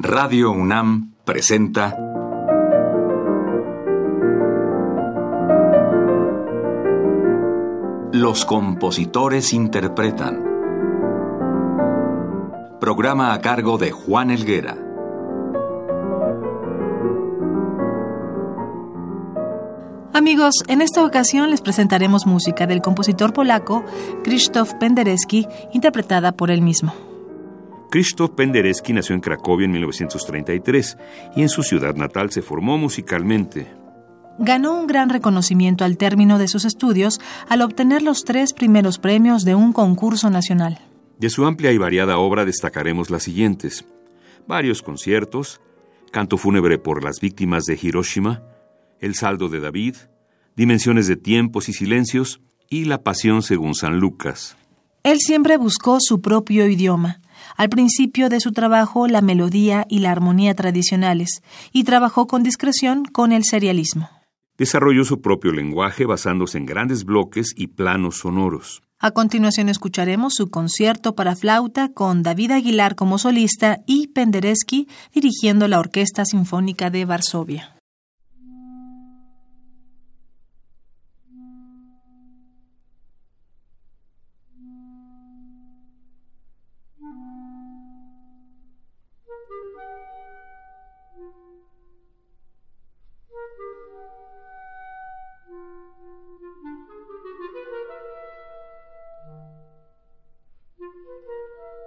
Radio UNAM presenta Los compositores interpretan. Programa a cargo de Juan Elguera. Amigos, en esta ocasión les presentaremos música del compositor polaco Krzysztof Penderecki, interpretada por él mismo. Krzysztof Penderecki nació en Cracovia en 1933 y en su ciudad natal se formó musicalmente. Ganó un gran reconocimiento al término de sus estudios al obtener los tres primeros premios de un concurso nacional. De su amplia y variada obra destacaremos las siguientes. Varios conciertos, Canto fúnebre por las víctimas de Hiroshima, El saldo de David, Dimensiones de tiempos y silencios y La pasión según San Lucas. Él siempre buscó su propio idioma al principio de su trabajo la melodía y la armonía tradicionales, y trabajó con discreción con el serialismo. Desarrolló su propio lenguaje basándose en grandes bloques y planos sonoros. A continuación escucharemos su concierto para flauta con David Aguilar como solista y Penderecki dirigiendo la Orquesta Sinfónica de Varsovia. Thank you.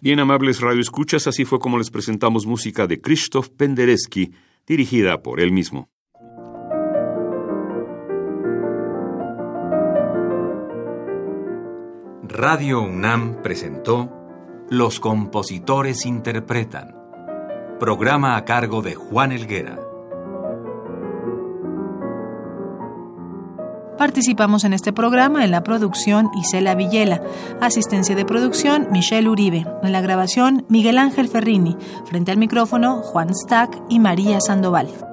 Bien amables radioescuchas, así fue como les presentamos música de Krzysztof Penderecki, dirigida por él mismo. Radio UNAM presentó Los compositores interpretan, programa a cargo de Juan Elguera. Participamos en este programa en la producción Isela Villela, asistencia de producción Michelle Uribe, en la grabación Miguel Ángel Ferrini, frente al micrófono Juan Stack y María Sandoval.